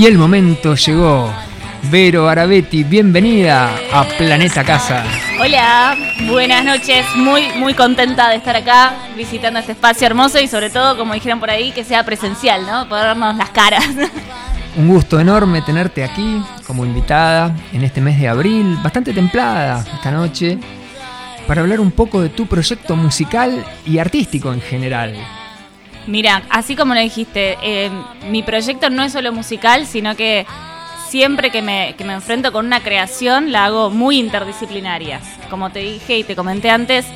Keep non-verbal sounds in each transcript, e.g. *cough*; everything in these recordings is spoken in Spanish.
Y el momento llegó. Vero Arabetti, bienvenida a Planeta Casa. Hola, buenas noches. Muy, muy contenta de estar acá visitando este espacio hermoso y sobre todo, como dijeron por ahí, que sea presencial, ¿no? Poder vernos las caras. *laughs* Un gusto enorme tenerte aquí como invitada en este mes de abril, bastante templada esta noche, para hablar un poco de tu proyecto musical y artístico en general. Mira, así como lo dijiste, eh, mi proyecto no es solo musical, sino que siempre que me, que me enfrento con una creación la hago muy interdisciplinaria. Como te dije y te comenté antes,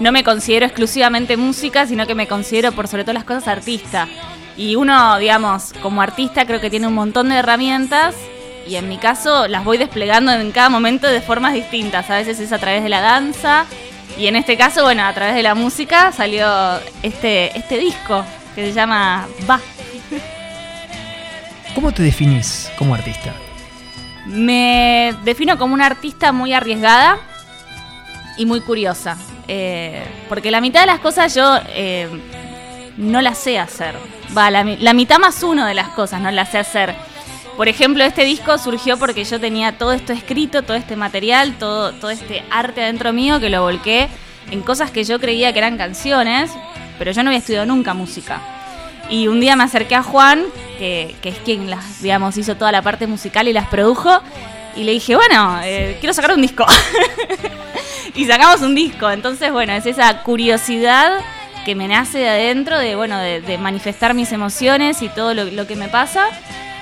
no me considero exclusivamente música, sino que me considero por sobre todas las cosas artista. Y uno, digamos, como artista creo que tiene un montón de herramientas y en mi caso las voy desplegando en cada momento de formas distintas. A veces es a través de la danza y en este caso, bueno, a través de la música salió este, este disco que se llama Va. ¿Cómo te definís como artista? Me defino como una artista muy arriesgada y muy curiosa. Eh, porque la mitad de las cosas yo eh, no las sé hacer. Va, la, la mitad más uno de las cosas no las sé hacer. Por ejemplo, este disco surgió porque yo tenía todo esto escrito, todo este material, todo, todo este arte adentro mío que lo volqué en cosas que yo creía que eran canciones, pero yo no había estudiado nunca música. Y un día me acerqué a Juan, que, es quien las, digamos, hizo toda la parte musical y las produjo, y le dije, bueno, eh, quiero sacar un disco. *laughs* y sacamos un disco. Entonces, bueno, es esa curiosidad que me nace de adentro, de, bueno, de, manifestar mis emociones y todo lo que me pasa,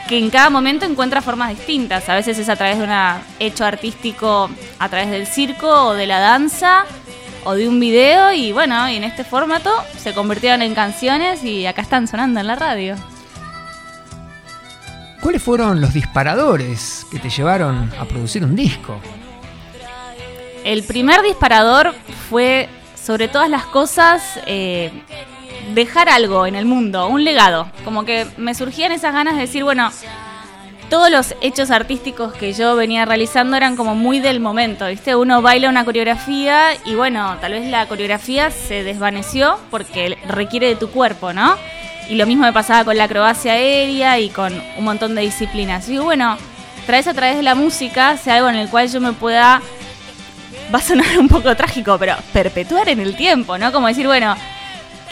que en cada momento encuentra formas distintas. A veces es a través de un hecho artístico, a través del circo o de la danza o de un video y bueno, y en este formato se convirtieron en canciones y acá están sonando en la radio. ¿Cuáles fueron los disparadores que te llevaron a producir un disco? El primer disparador fue, sobre todas las cosas, eh, dejar algo en el mundo, un legado. Como que me surgían esas ganas de decir, bueno, todos los hechos artísticos que yo venía realizando eran como muy del momento, ¿viste? Uno baila una coreografía y bueno, tal vez la coreografía se desvaneció porque requiere de tu cuerpo, ¿no? Y lo mismo me pasaba con la acrobacia aérea y con un montón de disciplinas. Y bueno, traes a través de la música sea algo en el cual yo me pueda va a sonar *laughs* un poco trágico, pero perpetuar en el tiempo, ¿no? Como decir, bueno,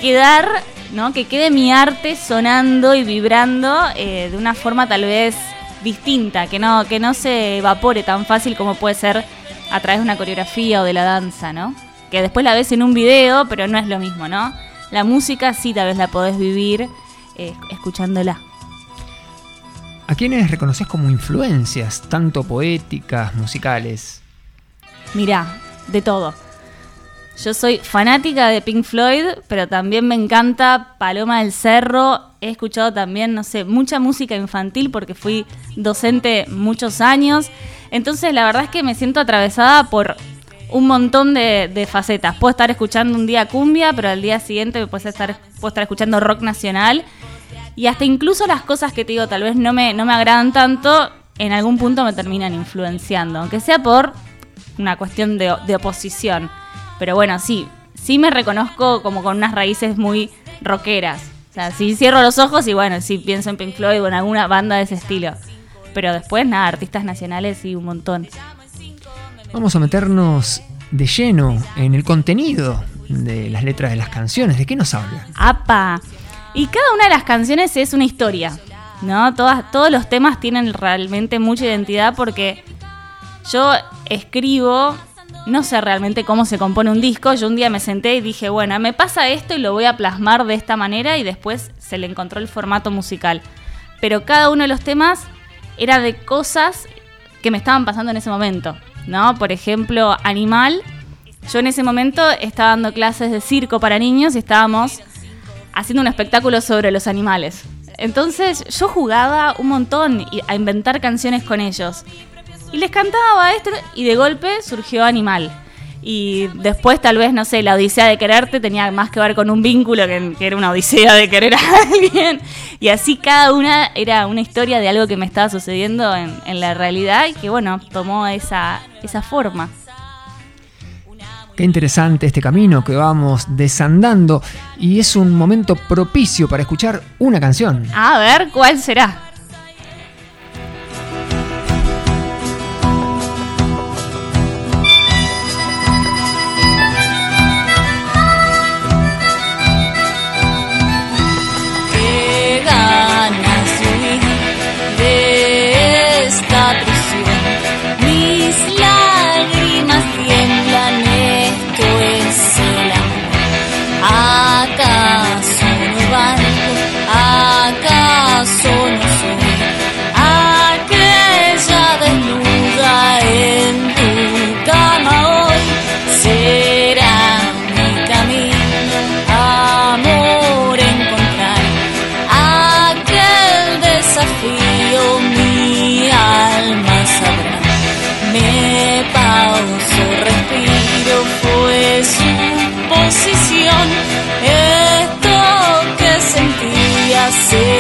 quedar, ¿no? Que quede mi arte sonando y vibrando eh, de una forma tal vez distinta, que no, que no se evapore tan fácil como puede ser a través de una coreografía o de la danza, ¿no? Que después la ves en un video, pero no es lo mismo, ¿no? La música sí tal vez la podés vivir eh, escuchándola. ¿A quiénes reconoces como influencias, tanto poéticas, musicales? Mirá, de todo. Yo soy fanática de Pink Floyd, pero también me encanta Paloma del Cerro. He escuchado también, no sé, mucha música infantil porque fui docente muchos años. Entonces la verdad es que me siento atravesada por un montón de, facetas. Puedo estar escuchando un día cumbia, pero al día siguiente puedo estar, puedo estar escuchando rock nacional. Y hasta incluso las cosas que te digo tal vez no me, no me agradan tanto, en algún punto me terminan influenciando. Aunque sea por una cuestión de oposición. Pero bueno, sí, sí me reconozco como con unas raíces muy rockeras. O sea, sí cierro los ojos y bueno, sí pienso en Pink Floyd o en alguna banda de ese estilo. Pero después, nada, artistas nacionales y un montón. Vamos a meternos de lleno en el contenido de las letras de las canciones. ¿De qué nos hablan? ¡Apa! Y cada una de las canciones es una historia, ¿no? Todas, todos los temas tienen realmente mucha identidad porque yo escribo, no sé realmente cómo se compone un disco. Yo un día me senté y dije, bueno, me pasa esto y lo voy a plasmar de esta manera y después se le encontró el formato musical. Pero cada uno de los temas era de cosas que me estaban pasando en ese momento, ¿no? Por ejemplo, Animal. Yo en ese momento estaba dando clases de circo para niños y estábamos haciendo un espectáculo sobre los animales. Entonces yo jugaba un montón a inventar canciones con ellos. Y les cantaba esto y de golpe surgió Animal. Y después tal vez, no sé, la odisea de quererte tenía más que ver con un vínculo que, que era una odisea de querer a *laughs* alguien. Y así cada una era una historia de algo que me estaba sucediendo en, en la realidad y que bueno, tomó esa, esa forma. Qué interesante este camino que vamos desandando y es un momento propicio para escuchar una canción. A ver, ¿cuál será? Sentía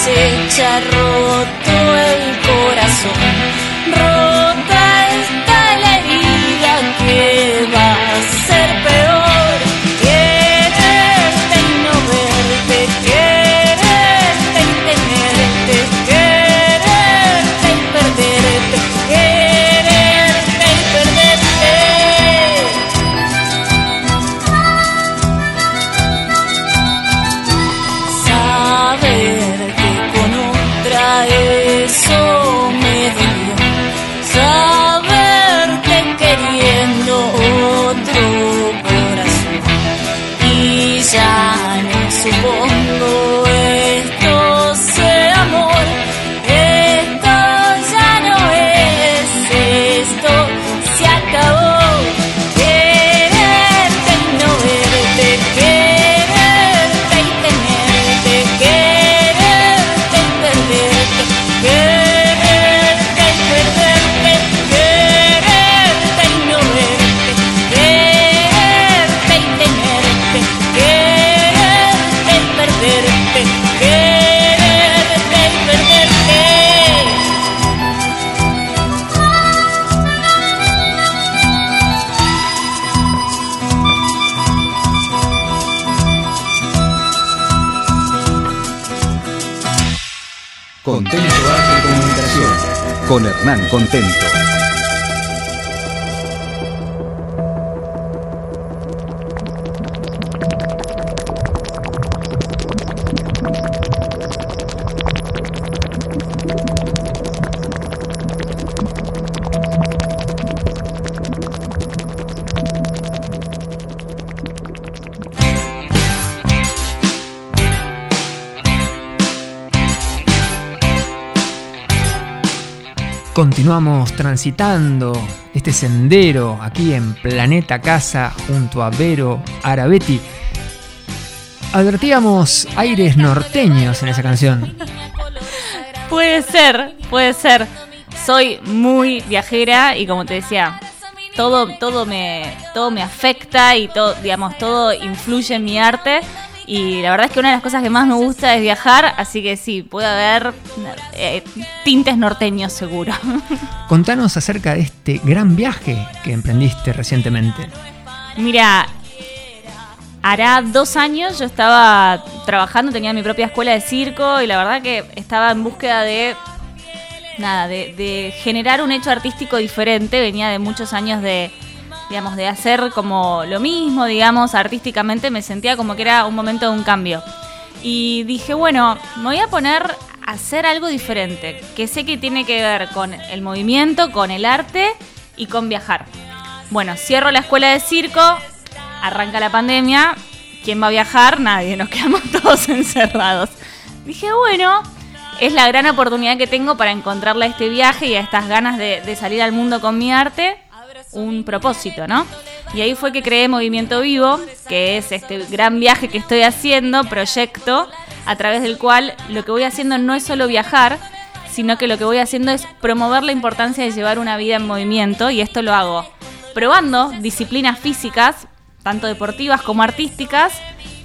acecha, roto el corazón. Hernán Contento. Continuamos transitando este sendero aquí en Planeta Casa junto a Vero Arabetti. Advertíamos aires norteños en esa canción. Puede ser, puede ser. Soy muy viajera y como te decía, todo, todo me, todo me afecta y todo, digamos, todo influye en mi arte. Y la verdad es que una de las cosas que más me gusta es viajar, así que sí, puede haber eh, tintes norteños seguro. *laughs* Contanos acerca de este gran viaje que emprendiste recientemente. Mira, hará dos años yo estaba trabajando, tenía mi propia escuela de circo y la verdad que estaba en búsqueda de nada, de, de generar un hecho artístico diferente. Venía de muchos años de, digamos, de hacer como lo mismo, digamos, artísticamente. Me sentía como que era un momento de un cambio. Y dije, bueno, me voy a poner a hacer algo diferente, que sé que tiene que ver con el movimiento, con el arte y con viajar. Bueno, cierro la escuela de circo, arranca la pandemia, ¿quién va a viajar? Nadie, nos quedamos *laughs* todos encerrados. Dije, bueno, es la gran oportunidad que tengo para encontrarle a este viaje y a estas ganas de, de salir al mundo con mi arte un propósito, ¿no? Y ahí fue que creé Movimiento Vivo, que es este gran viaje que estoy haciendo, proyecto, a través del cual lo que voy haciendo no es solo viajar, sino que lo que voy haciendo es promover la importancia de llevar una vida en movimiento y esto lo hago probando disciplinas físicas, tanto deportivas como artísticas,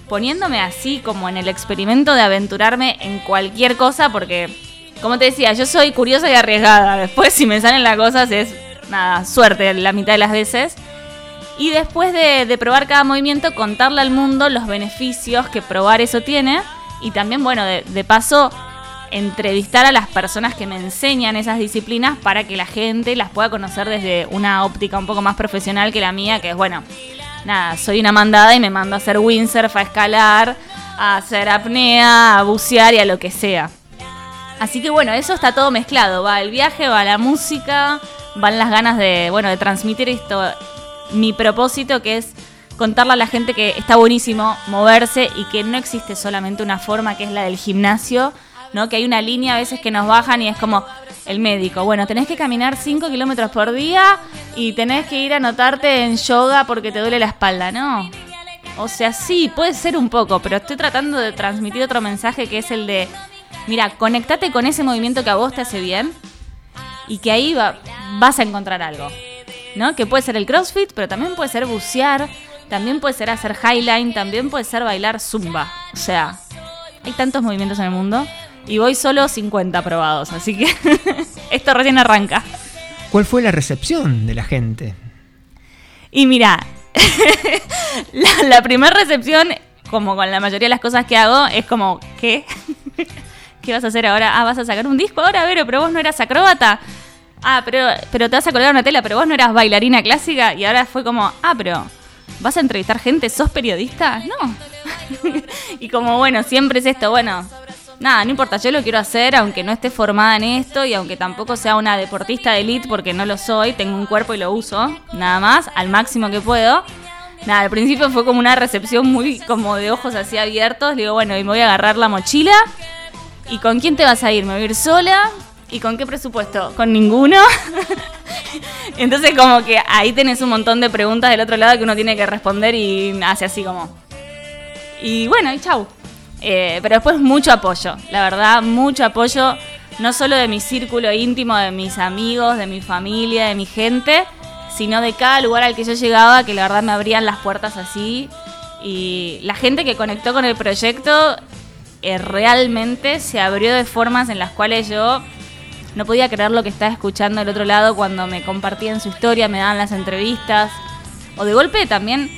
poniéndome así como en el experimento de aventurarme en cualquier cosa porque, como te decía, yo soy curiosa y arriesgada. Después si me salen las cosas es, nada, suerte la mitad de las veces. Y después de, probar cada movimiento, contarle al mundo los beneficios que probar eso tiene. Y también, bueno, de, de paso, entrevistar a las personas que me enseñan esas disciplinas para que la gente las pueda conocer desde una óptica un poco más profesional que la mía, que es, bueno, nada, soy una mandada y me mando a hacer windsurf, a escalar, a hacer apnea, a bucear y a lo que sea. Así que bueno, eso está todo mezclado. Va el viaje, va la música, van las ganas de, bueno, de transmitir esto, mi propósito que es contarle a la gente que está buenísimo moverse y que no existe solamente una forma que es la del gimnasio, ¿no? Que hay una línea a veces que nos bajan y es como el médico, bueno, tenés que caminar 5 kilómetros por día y tenés que ir a anotarte en yoga porque te duele la espalda, ¿no? O sea, sí, puede ser un poco, pero estoy tratando de transmitir otro mensaje que es el de, mira, conectate con ese movimiento que a vos te hace bien y que ahí va- vas a encontrar algo, ¿no? Que puede ser el CrossFit, pero también puede ser bucear, también puede ser hacer highline, también puede ser bailar zumba. O sea, hay tantos movimientos en el mundo y voy solo 50 probados, así que *laughs* esto recién arranca. ¿Cuál fue la recepción de la gente? Y mira, *laughs* la, la primera recepción, como con la mayoría de las cosas que hago, es como, ¿qué? *laughs* ¿Qué vas a hacer ahora? Ah, vas a sacar un disco ahora, Vero, pero vos no eras acróbata. Ah, pero, pero te vas a colgar una tela, pero vos no eras bailarina clásica. Y ahora fue como, ah, pero ¿vas a entrevistar gente? ¿Sos periodista? No. *laughs* y como, bueno, siempre es esto, bueno, nada, no importa, yo lo quiero hacer aunque no esté formada en esto y aunque tampoco sea una deportista de elite porque no lo soy, tengo un cuerpo y lo uso, nada más, al máximo que puedo. Nada, al principio fue como una recepción muy como de ojos así abiertos, digo, bueno, y me voy a agarrar la mochila. ¿Y con quién te vas a ir? ¿Me voy a ir sola? ¿Y con qué presupuesto? ¿Con ninguno? *laughs* Entonces como que ahí tenés un montón de preguntas del otro lado que uno tiene que responder y hace así como... Y bueno, y chau. Eh, pero después mucho apoyo, la verdad, mucho apoyo, no solo de mi círculo íntimo, de mis amigos, de mi familia, de mi gente, sino de cada lugar al que yo llegaba, que la verdad me abrían las puertas así. Y la gente que conectó con el proyecto eh, realmente se abrió de formas en las cuales yo no podía creer lo que estaba escuchando del otro lado cuando me compartían su historia, me daban las entrevistas. O de golpe también,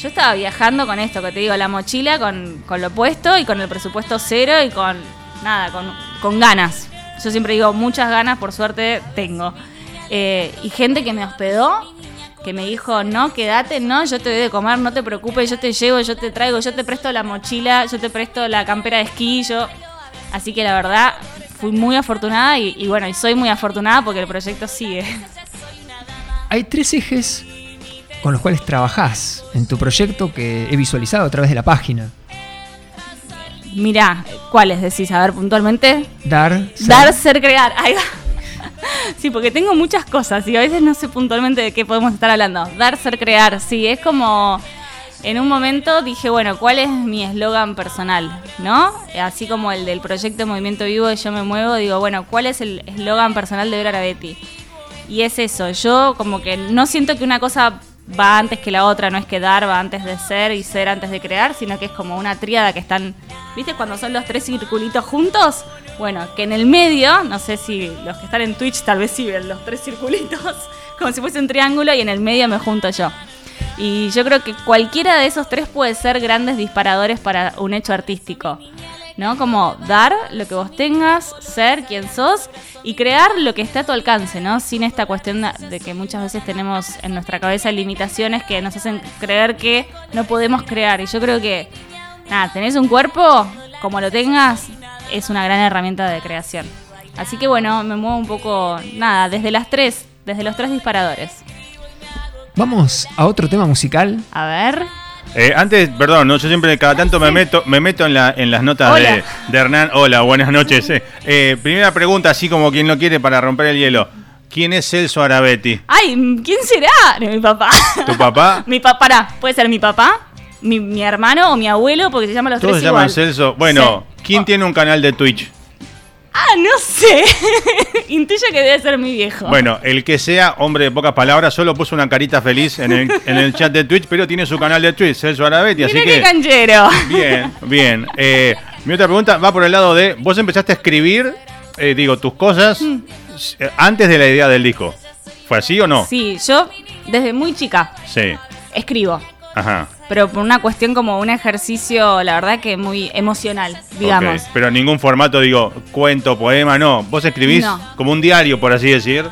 yo estaba viajando con esto que te digo, la mochila con, con lo puesto y con el presupuesto cero y con nada, con, con ganas. Yo siempre digo, muchas ganas, por suerte tengo. Eh, y gente que me hospedó, que me dijo, no, quédate, no, yo te doy de comer, no te preocupes, yo te llevo, yo te traigo, yo te presto la mochila, yo te presto la campera de esquí, yo... Así que la verdad, fui muy afortunada y, y bueno, y soy muy afortunada porque el proyecto sigue. Hay tres ejes con los cuales trabajás en tu proyecto que he visualizado a través de la página. Mirá, ¿cuáles decís? A ver, puntualmente. Dar, ser- Dar, ser, crear. Ahí va. Sí, porque tengo muchas cosas y a veces no sé puntualmente de qué podemos estar hablando. Dar, ser, crear. Sí, es como. En un momento dije, bueno, ¿cuál es mi eslogan personal? ¿No? Así como el del proyecto Movimiento Vivo de Yo Me Muevo, digo, bueno, ¿cuál es el eslogan personal de Vera Arabetti? Y es eso, yo como que no siento que una cosa va antes que la otra, no es que dar va antes de ser y ser antes de crear, sino que es como una tríada que están, ¿viste? Cuando son los tres circulitos juntos, bueno, que en el medio, no sé si los que están en Twitch tal vez sí ven los tres circulitos, *laughs* como si fuese un triángulo y en el medio me junto yo. Y yo creo que cualquiera de esos tres puede ser grandes disparadores para un hecho artístico. ¿No? Como dar lo que vos tengas, ser quien sos y crear lo que está a tu alcance, ¿no? Sin esta cuestión de que muchas veces tenemos en nuestra cabeza limitaciones que nos hacen creer que no podemos crear. Y yo creo que, nada, tenés un cuerpo, como lo tengas, es una gran herramienta de creación. Así que bueno, me muevo un poco, nada, desde las tres, desde los tres disparadores. Vamos a otro tema musical. A ver. Eh, antes, perdón, ¿no? yo siempre cada tanto me meto, me meto en, la, en las notas de, de Hernán. Hola, buenas noches. eh. Eh, primera pregunta, así como quien lo quiere para romper el hielo. ¿Quién es Celso Arabetti? Ay, ¿quién será? *laughs* Mi papá. ¿Tu papá? *laughs* mi papá, pará, puede ser mi papá, mi, mi hermano o mi abuelo, porque se llaman los Todos tres se llaman igual. Celso. Bueno, ¿quién tiene un canal de Twitch? Ah, no sé. *laughs* Intuyo que debe ser mi viejo. Bueno, el que sea, hombre de pocas palabras, solo puso una carita feliz en el, en el chat de Twitch, pero tiene su canal de Twitch, Celso Arabetti, así qué que... canchero. Bien, bien. Eh, mi otra pregunta va por el lado de, vos empezaste a escribir, eh, digo, tus cosas Mm. eh, antes de la idea del disco. ¿Fue así o no? Sí, yo desde muy chica Sí. escribo. Ajá. Pero por una cuestión como un ejercicio, la verdad que muy emocional, digamos. Pero en ningún formato, digo, cuento, poema, no. Vos escribís No. como un diario, por así decir.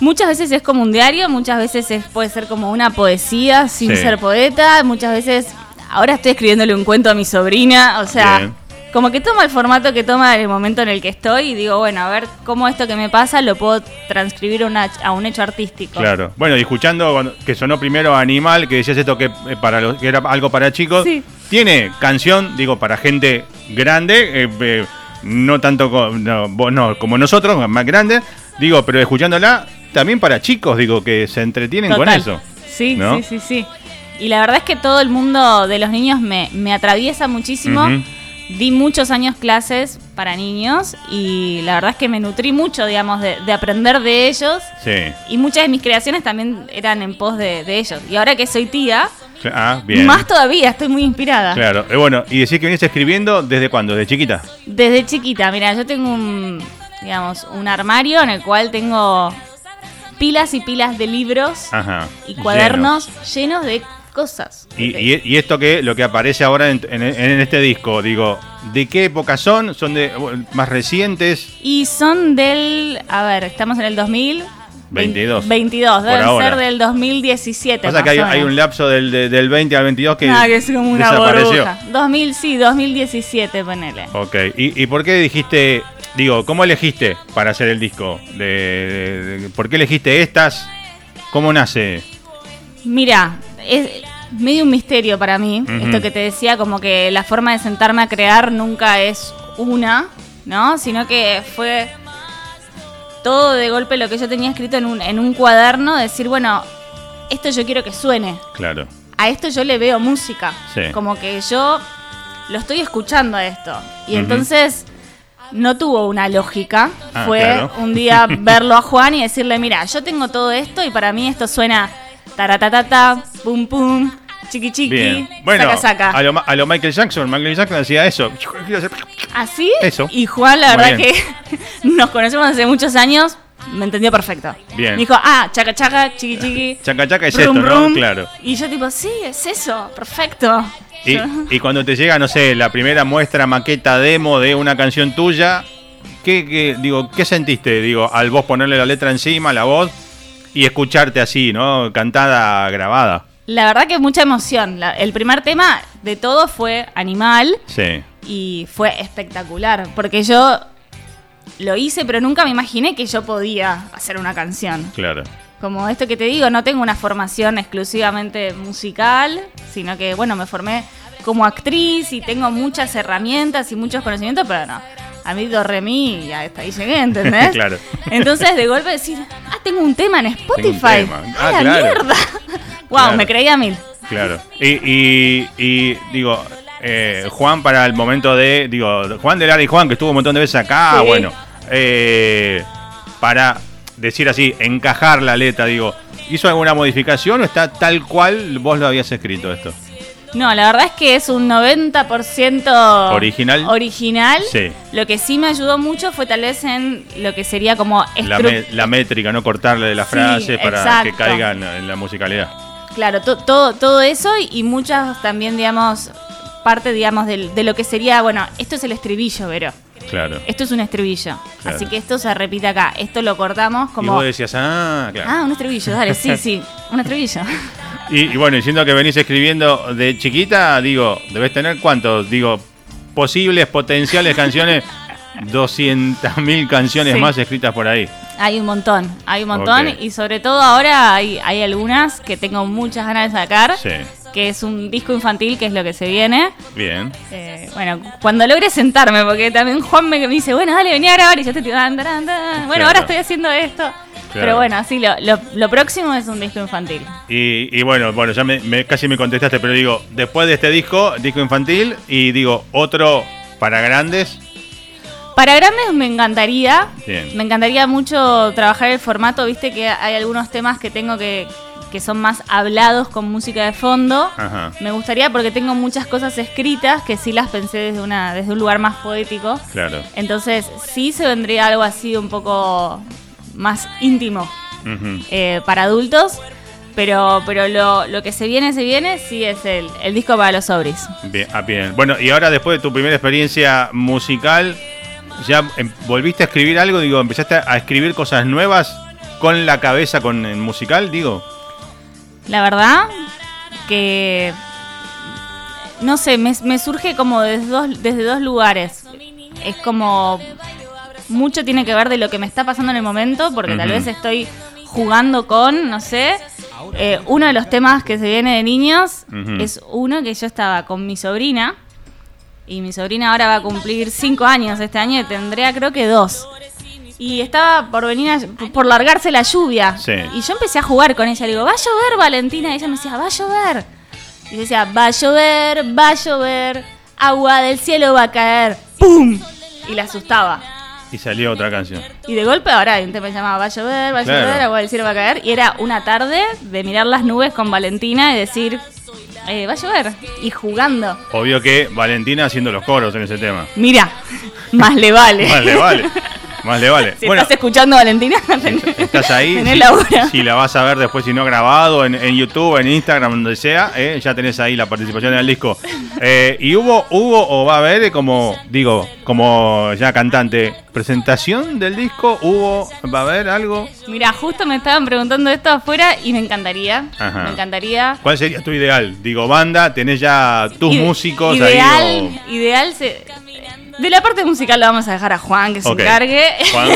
Muchas veces es como un diario, muchas veces es- puede ser como una poesía sin Sí. ser poeta, muchas veces ahora estoy escribiéndole un cuento a mi sobrina, o sea, Bien. Como que toma el formato que toma el momento en el que estoy y digo, bueno, a ver cómo esto que me pasa lo puedo transcribir a, una- a un hecho artístico. Claro. Bueno, y escuchando cuando- que sonó primero Animal, que decías esto que, eh, para los, que era algo para chicos. Sí. Tiene canción, digo, para gente grande, eh, eh, no tanto no, vos no, como nosotros, más grande. Digo, pero escuchándola, también para chicos, digo, que se entretienen con eso. Sí, ¿no? sí, sí, sí. Y la verdad es que todo el mundo de los niños me, me atraviesa muchísimo. Ujú. Di muchos años clases para niños y la verdad es que me nutrí mucho, digamos, de, de aprender de ellos. Sí. Y muchas de mis creaciones también eran en pos de, de ellos. Y ahora que soy tía, Ah, bien. más todavía, estoy muy inspirada. Claro. Eh, bueno, y decís que viniste escribiendo desde cuándo, desde chiquita. Desde chiquita, mira, yo tengo un, digamos, un armario en el cual tengo pilas y pilas de libros Ajá. y cuadernos llenos de cosas. Y, y- y esto que lo que aparece ahora en, en- en este disco, digo, ¿de qué época son? ¿Son de más recientes? Y son del, a ver, estamos en el 2000. 22. 22, Por deben ahora. ser del 2017. Pasa que hay, o hay un lapso del, de- del 20 al 22 que, Ah, que es como una desapareció. burbuja. 2000, sí, 2017, ponele. Ok, ¿Y, y por qué dijiste, digo, cómo elegiste para hacer el disco? De, de- de- ¿Por qué elegiste estas? ¿Cómo nace? Mira, es medio un misterio para mí, esto que te decía, como que la forma de sentarme a crear nunca es una, ¿no? Sino que fue todo de golpe lo que yo tenía escrito en un, en un cuaderno, decir, bueno, esto yo quiero que suene. Claro. a esto yo le veo música. Sí. Como que yo lo estoy escuchando a esto. Y entonces no tuvo una lógica. Ah, Fue claro. un día *laughs* verlo a Juan y decirle, mira, yo tengo todo esto y para mí esto suena taratatata, pum pum, chiqui chiqui, Bien. Bueno, saca saca. A, lo, a lo Michael Jackson, Michael Jackson hacía eso. Así. Eso. Y Juan, la Muy verdad bien. que *laughs* nos conocemos hace muchos años, me entendió perfecto. Bien. Me dijo, ah, chaca chaca, chiqui chiqui. Chaca chaca es rum, esto, ¿no? Claro. Y yo tipo, sí, es eso, perfecto. Y, *laughs* y cuando te llega, no sé, la primera muestra, maqueta, demo de una canción tuya, ¿qué, qué- digo, ¿qué sentiste? Digo, al vos ponerle la letra encima, la voz, y escucharte así, ¿no? Cantada, grabada. La verdad que mucha emoción. La- el primer tema de todo fue Animal Sí, y fue espectacular, porque yo lo hice, pero nunca me imaginé que yo podía hacer una canción. claro. Como esto que te digo, no tengo una formación exclusivamente musical, sino que, bueno, me formé como actriz y tengo muchas herramientas y muchos conocimientos, pero no. A mí do re mi y hasta ahí llegué, ¿entendés? *laughs* Claro. Entonces de golpe decir, ah, tengo un tema en Spotify. tema. ¡Ah, la claro. mierda! *laughs* wow, Claro. me creía mil. Claro. Y, y, y, digo, eh, Juan para el momento de, digo, Juan de Lara y Juan, que estuvo un montón de veces acá, Sí. bueno, eh, para decir así, encajar la letra, digo, ¿hizo alguna modificación o está tal cual vos lo habías escrito esto? No, la verdad es que es un 90% ¿Original? original. Sí. Lo que sí me ayudó mucho fue tal vez en lo que sería como La, me- la métrica, no cortarle de la Sí, frase para que exacto. caiga en, en la musicalidad. Claro, to- todo, todo eso y muchas también, digamos, parte, digamos, del- de, lo que sería, bueno, esto es el estribillo, Vero. Claro. Esto es un estribillo. Claro. Así que esto se repite acá. Esto lo cortamos Y como... vos decías, ah, claro. Ah, un estribillo, dale, sí, *laughs* sí, un estribillo. Y, y bueno, diciendo que venís escribiendo de chiquita, digo, debes tener cuántos, digo, posibles, potenciales canciones, *laughs* 200.000 canciones Sí. más escritas por ahí. Hay un montón, hay un montón y sobre todo ahora hay, hay algunas que tengo muchas ganas de sacar, Sí, que es un disco infantil, que es lo que se viene. bien. Eh, bueno, cuando logre sentarme, porque también Juan me, me dice, bueno, dale, vení a grabar y yo te dando, bueno, Claro. ahora estoy haciendo esto. Pero bueno, sí, lo, lo, lo próximo es un disco infantil. Y, y bueno, bueno, ya me, me- casi me contestaste, pero digo, después de este disco, disco infantil, y digo, otro para grandes, Para grandes me encantaría, Bien. me encantaría mucho trabajar el formato, viste que hay algunos temas que tengo que, que son más hablados con música de fondo. Ajá. Me gustaría porque tengo muchas cosas escritas que sí las pensé desde, una, desde un lugar más poético. claro. Entonces sí se vendría algo así un poco más íntimo eh, para adultos. Pero, pero lo, lo que se viene, se viene, sí es el, el disco para los sobris. Bien, ah, bien. Bueno, y ahora después de tu primera experiencia musical, ¿ya em- volviste a escribir algo? Digo, ¿empezaste a escribir cosas nuevas con la cabeza, con el musical? Digo, La verdad que no sé, me, me surge como desde dos, desde dos lugares. Es como mucho tiene que ver de lo que me está pasando en el momento, porque tal vez estoy jugando con, no sé, eh, uno de los temas que se viene de niños es uno que yo estaba con mi sobrina. Y mi sobrina ahora va a cumplir cinco años este año y tendría creo que dos. Y estaba por venir a- por largarse la lluvia. Sí. Y yo empecé a jugar con ella. Le digo, va a llover, Valentina. Y ella me decía, va a llover. Y yo decía, va a llover, va a llover. Agua del cielo va a caer. ¡Pum! Y la asustaba. Y salió otra canción. Y de golpe ahora hay un tema que se llamaba Va a llover, va a Claro. llover, agua del cielo va a caer. Y era una tarde de mirar las nubes con Valentina y decir, eh, va a llover. Y jugando. Obvio que Valentina haciendo los coros en ese tema. Mira, *laughs* más le vale. Más le vale. *laughs* Más le vale. *laughs* Si bueno, estás escuchando, Valentina, *laughs* estás ahí. tenés si, laburo. si la vas a ver después, si no grabado, en, en YouTube, en Instagram, donde sea, eh, ya tenés ahí la participación en el disco. Eh, y hubo, hubo o va a haber, eh, como digo, como ya cantante, presentación del disco, hubo, va a haber algo. Mira, justo me estaban preguntando esto afuera y me encantaría. Ajá. Me encantaría. ¿Cuál sería tu ideal? Digo, banda, tenés ya tus Ide- músicos ideal, ahí. Ideal se- De la parte musical lo vamos a dejar a Juan que se encargue. Juan.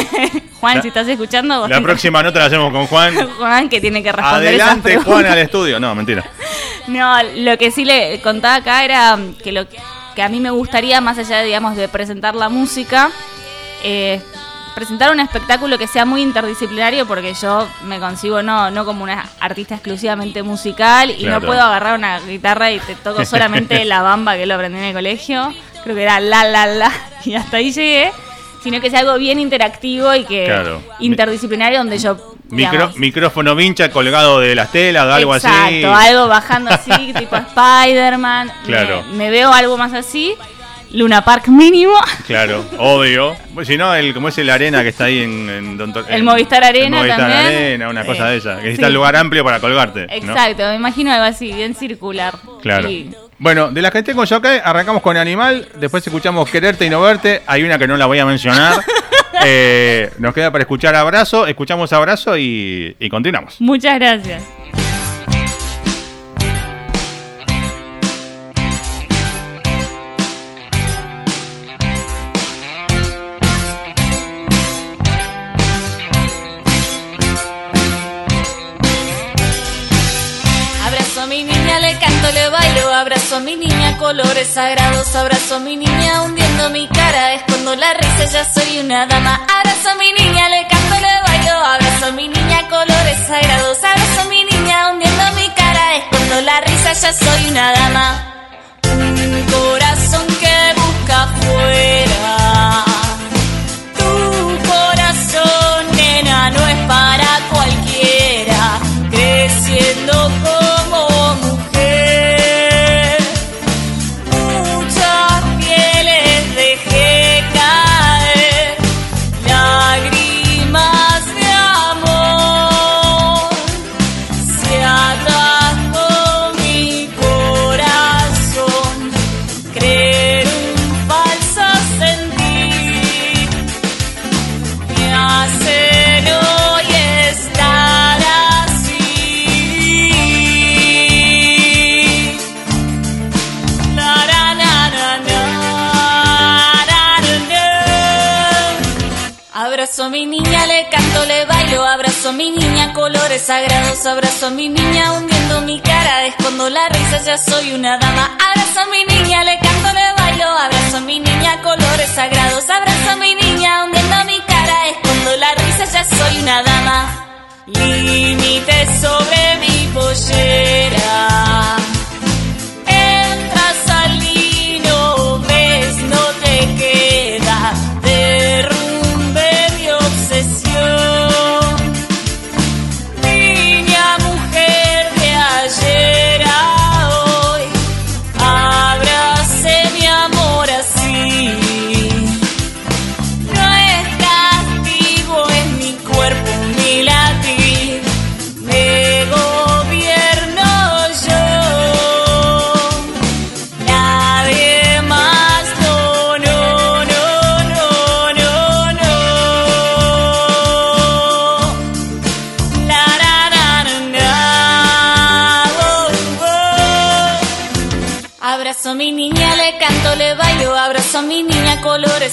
*laughs* Juan, La- si estás escuchando, vos La próxima nota la hacemos con Juan. *laughs* Juan que tiene que responder esas Adelante, preguntas. Juan, al estudio. No, mentira. *laughs* No, lo que sí le contaba acá era que lo que a mí me gustaría, más allá, digamos, de presentar la música, eh, presentar un espectáculo que sea muy interdisciplinario, porque yo me concibo no, no como una artista exclusivamente musical y Claro. no puedo agarrar una guitarra y te toco solamente la bamba que lo aprendí en el colegio. Creo que era la, la, la, *laughs* y hasta ahí llegué. Sino que sea algo bien interactivo y que Claro. interdisciplinario donde yo Micro- micrófono vincha colgado de las telas, algo así. Exacto, algo bajando así, *laughs* tipo Spider-Man. Claro. Me, me veo algo más así. Luna Park mínimo. Claro, *laughs* obvio. Si no, el, como es el arena que está ahí en, en Don El en- Movistar Arena el Movistar también. Arena, una cosa Eh, de esa. Que sí. necesita el lugar amplio para colgarte. ¿no? Exacto, me imagino algo así, bien circular. Claro. Y- Bueno, de las que tengo yo acá, arrancamos con Animal, después escuchamos Quererte y No Verte, hay una que no la voy a mencionar. *laughs* Eh, nos queda para escuchar Abrazo, escuchamos Abrazo y, y continuamos. Muchas gracias. Abrazo a mi niña, colores sagrados, abrazo a mi niña, hundiendo mi cara, escondo la risa, ya soy una dama. Abrazo a mi niña, le canto, le bailo, abrazo a mi niña, colores sagrados. Abrazo a mi niña, hundiendo mi cara, escondo la risa, ya soy una dama. Abrazo a mi niña, hundiendo mi cara, escondo la risa, ya soy una dama. Abrazo a mi niña, le canto, le bailo, abrazo a mi niña, colores sagrados, abrazo a mi niña, hundiendo mi cara, escondo la risa, ya soy una dama. Límite sobre mi pollera.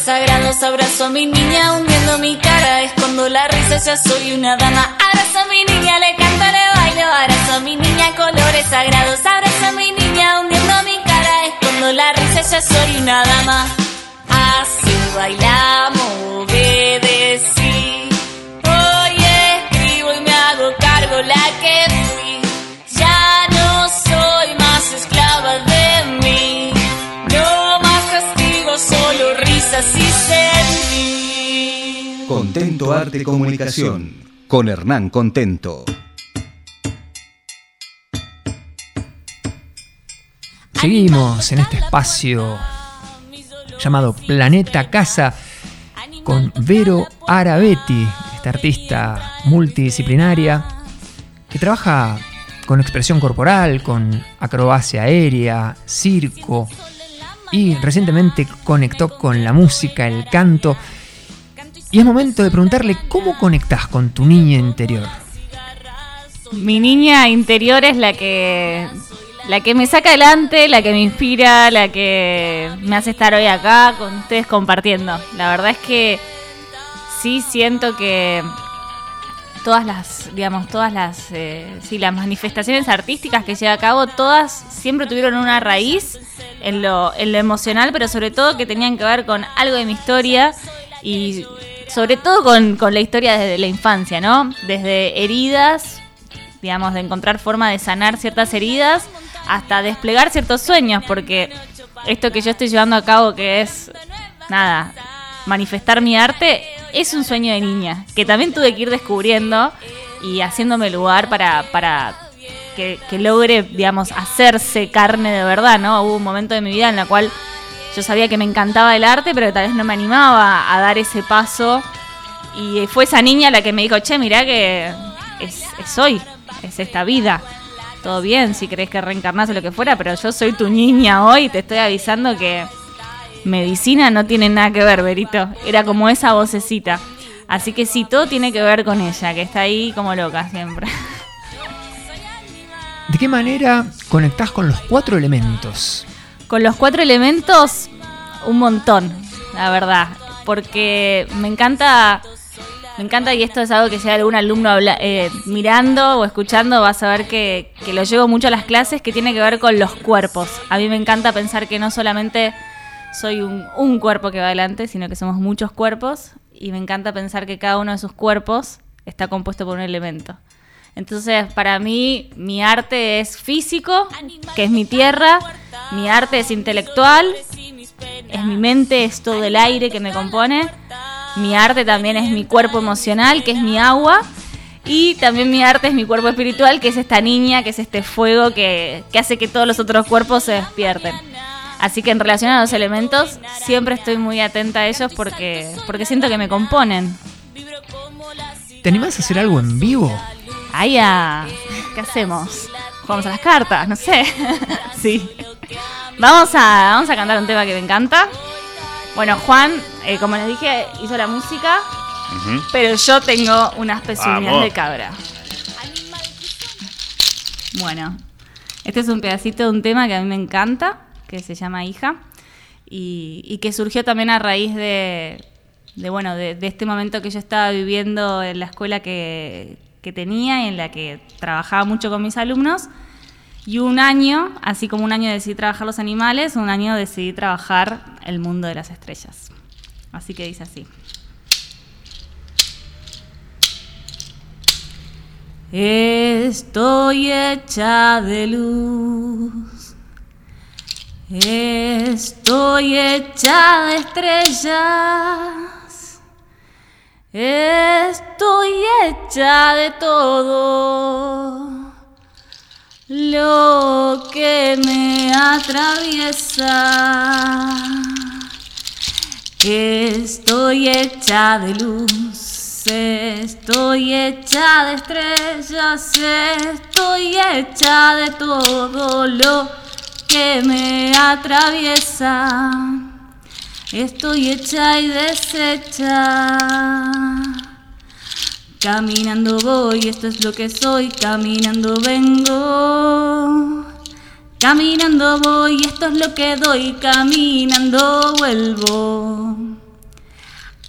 Sagrados, abrazo a mi niña, hundiendo mi cara, escondo la risa, ya soy una dama. Abrazo a mi niña, le canto, le bailo, abrazo a mi niña, colores sagrados, abrazo a mi niña, hundiendo mi cara, escondo la risa, ya soy una dama. Así bailamos, Contento Arte Comunicación. Con Hernán Contento. Seguimos en este espacio llamado Planeta Casa con Vero Arabetti, esta artista multidisciplinaria que trabaja con expresión corporal, con acrobacia aérea, circo y recientemente conectó con la música, el canto. Y es momento de preguntarle cómo conectás con tu niña interior. Mi niña interior es la que la que me saca adelante, la que me inspira, la que me hace estar hoy acá con ustedes compartiendo. La verdad es que sí siento que todas las, digamos, todas las, eh, sí, las manifestaciones artísticas que lleva a cabo, todas siempre tuvieron una raíz en lo, en lo emocional, pero sobre todo que tenían que ver con algo de mi historia y sobre todo con, con la historia desde la infancia, ¿no? Desde heridas, digamos, de encontrar forma de sanar ciertas heridas hasta desplegar ciertos sueños, porque esto que yo estoy llevando a cabo, que es, nada, manifestar mi arte, es un sueño de niña, que también tuve que ir descubriendo y haciéndome lugar para, para que, que logre, digamos, hacerse carne de verdad, ¿no? Hubo un momento de mi vida en la cual yo sabía que me encantaba el arte, pero tal vez no me animaba a dar ese paso. Y fue esa niña la que me dijo, che, mirá que es, es hoy, es esta vida. Todo bien, si crees que reencarnás o lo que fuera, pero yo soy tu niña hoy y te estoy avisando que medicina no tiene nada que ver, Berito. Era como esa vocecita. Así que sí, todo tiene que ver con ella, que está ahí como loca siempre. *laughs* ¿De qué manera conectás con los cuatro elementos? Con los cuatro elementos, un montón, la verdad. Porque me encanta, me encanta, y esto es algo que si algún alumno eh, mirando o escuchando, vas a ver que, que lo llevo mucho a las clases, que tiene que ver con los cuerpos. A mí me encanta pensar que no solamente soy un, un cuerpo que va adelante, sino que somos muchos cuerpos y me encanta pensar que cada uno de sus cuerpos está compuesto por un elemento. Entonces, para mí, mi arte es físico, que es mi tierra, mi arte es intelectual, es mi mente, es todo el aire que me compone, mi arte también es mi cuerpo emocional, que es mi agua, y también mi arte es mi cuerpo espiritual, que es esta niña, que es este fuego que, que hace que todos los otros cuerpos se despierten. Así que en relación a los elementos, siempre estoy muy atenta a ellos porque, porque siento que me componen. ¿Te animás a hacer algo en vivo? Ay. ¿qué hacemos? Jugamos a las cartas, no sé. *laughs* sí. Vamos a, vamos a cantar un tema que me encanta. Bueno, Juan, eh, como les dije, hizo la música, pero yo tengo unas pezuñas de cabra. Bueno, este es un pedacito de un tema que a mí me encanta, que se llama Hija, y, y que surgió también a raíz de, de, bueno, de, de este momento que yo estaba viviendo en la escuela que, que tenía en la que trabajaba mucho con mis alumnos. Y un año, así como un año decidí trabajar los animales, un año decidí trabajar el mundo de las estrellas. Así que dice así. Estoy hecha de luz. Estoy hecha de estrellas. Estoy hecha de todo lo que me atraviesa. Estoy hecha de luz, estoy hecha de estrellas, estoy hecha de todo lo que me atraviesa. Estoy hecha y deshecha. Caminando voy, esto es lo que soy, caminando vengo. Caminando voy, esto es lo que doy, caminando vuelvo.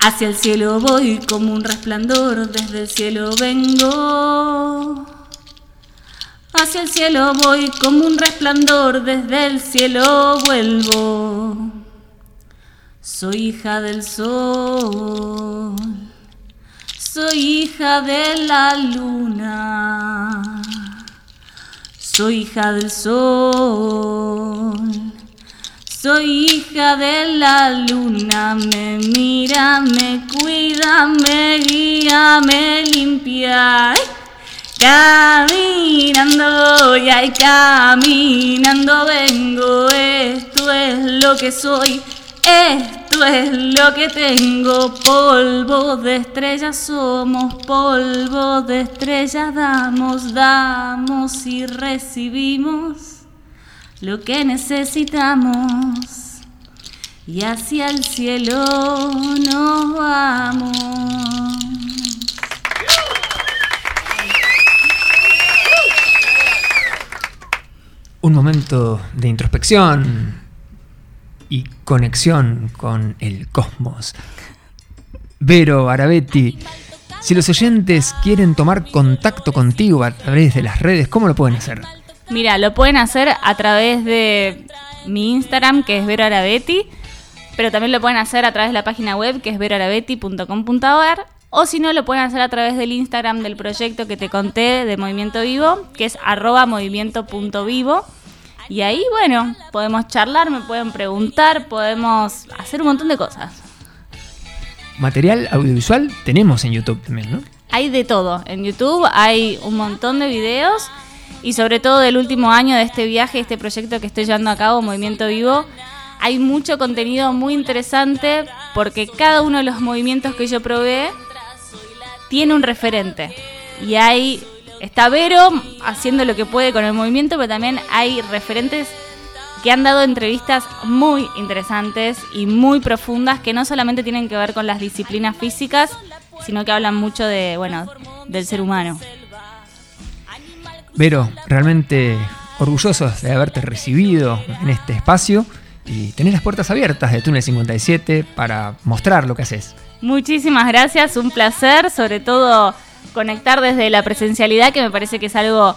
Hacia el cielo voy como un resplandor, desde el cielo vengo. Hacia el cielo voy como un resplandor, desde el cielo vuelvo. Soy hija del sol, soy hija de la luna. Soy hija del sol, soy hija de la luna. Me mira, me cuida, me guía, me limpia. Caminando voy, ay, caminando vengo. Esto es lo que soy, esto es lo que tengo. Polvo de estrellas somos, polvo de estrellas damos, damos y recibimos lo que necesitamos. Y hacia el cielo nos vamos. Un momento de introspección y conexión con el cosmos. Vero Arabetti, si los oyentes quieren tomar contacto contigo a través de las redes, ¿cómo lo pueden hacer? Mira, lo pueden hacer a través de mi Instagram, que es Vero Arabetti, pero también lo pueden hacer a través de la página web, que es veroarabetti.com.ar, o si no, lo pueden hacer a través del Instagram del proyecto que te conté de Movimiento Vivo, que es arroba movimiento.vivo. Y ahí, bueno, podemos charlar, me pueden preguntar, podemos hacer un montón de cosas. Material audiovisual tenemos en YouTube también, ¿no? Hay de todo. En YouTube hay un montón de videos y sobre todo del último año de este viaje, este proyecto que estoy llevando a cabo, Movimiento Vivo, hay mucho contenido muy interesante porque cada uno de los movimientos que yo probé tiene un referente. Y hay, está Vero haciendo lo que puede con el movimiento, pero también hay referentes que han dado entrevistas muy interesantes y muy profundas que no solamente tienen que ver con las disciplinas físicas, sino que hablan mucho de, bueno, del ser humano. Vero, realmente orgullosos de haberte recibido en este espacio y tener las puertas abiertas de Túnel 57 para mostrar lo que haces. Muchísimas gracias, un placer, sobre todo conectar desde la presencialidad, que me parece que es algo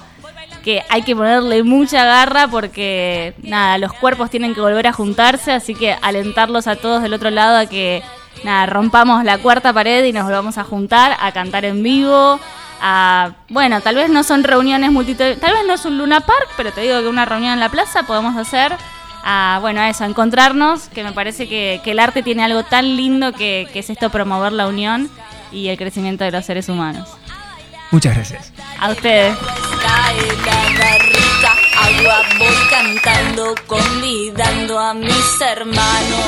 que hay que ponerle mucha garra porque nada, los cuerpos tienen que volver a juntarse, así que alentarlos a todos del otro lado a que nada, rompamos la cuarta pared y nos volvamos a juntar, a cantar en vivo, a, bueno, tal vez no son reuniones multitudinarias, tal vez no es un Luna Park, pero te digo que una reunión en la plaza podemos hacer, a, bueno, eso, a encontrarnos, que me parece que, que el arte tiene algo tan lindo que, que es esto promover la unión y el crecimiento de los seres humanos. Muchas gracias. A ustedes. Cae la barriga, agua voy cantando, convidando a mis hermanos.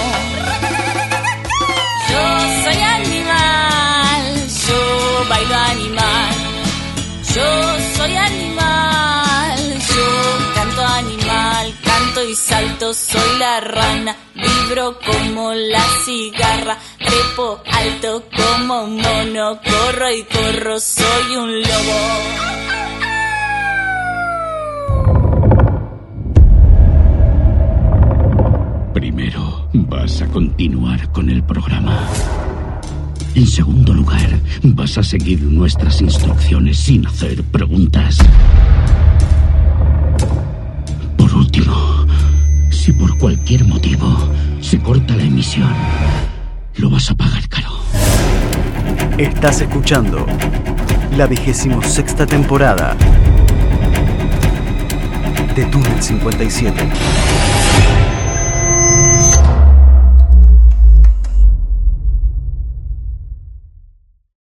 Yo soy animal, yo bailo animal. Yo soy animal, yo canto animal, y salto, soy la rana, vibro como la cigarra, trepo alto como un mono, corro y corro, soy un lobo. Primero, vas a continuar con el programa. En segundo lugar, vas a seguir nuestras instrucciones sin hacer preguntas. Por último, si por cualquier motivo se corta la emisión, lo vas a pagar caro. Estás escuchando la vigésimo sexta temporada de Túnel 57.